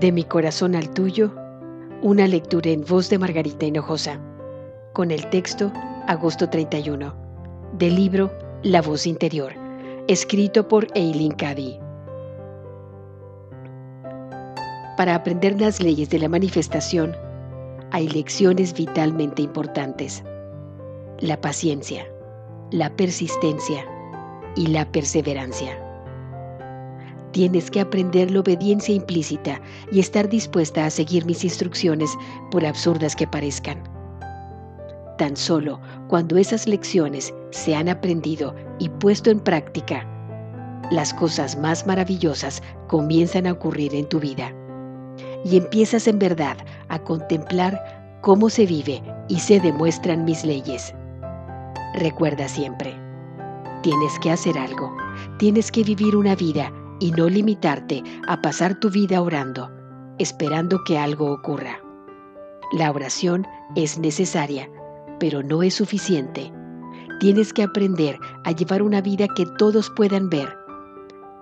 De mi corazón al tuyo, una lectura en voz de Margarita Hinojosa, con el texto Agosto 31, del libro La voz interior, escrito por Eileen Cady. Para aprender las leyes de la manifestación, hay lecciones vitalmente importantes. La paciencia, la persistencia y la perseverancia. Tienes que aprender la obediencia implícita y estar dispuesta a seguir mis instrucciones por absurdas que parezcan. Tan solo cuando esas lecciones se han aprendido y puesto en práctica, las cosas más maravillosas comienzan a ocurrir en tu vida. Y empiezas en verdad a contemplar cómo se vive y se demuestran mis leyes. Recuerda siempre, tienes que hacer algo, tienes que vivir una vida y no limitarte a pasar tu vida orando, esperando que algo ocurra. La oración es necesaria, pero no es suficiente. Tienes que aprender a llevar una vida que todos puedan ver.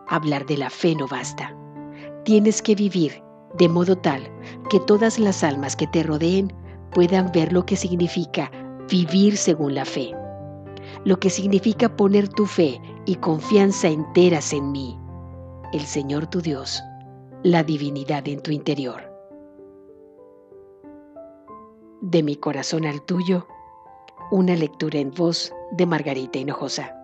Hablar de la fe no basta. Tienes que vivir de modo tal que todas las almas que te rodeen puedan ver lo que significa vivir según la fe, lo que significa poner tu fe y confianza enteras en mí el Señor tu Dios, la divinidad en tu interior. De mi corazón al tuyo, una lectura en voz de Margarita Hinojosa.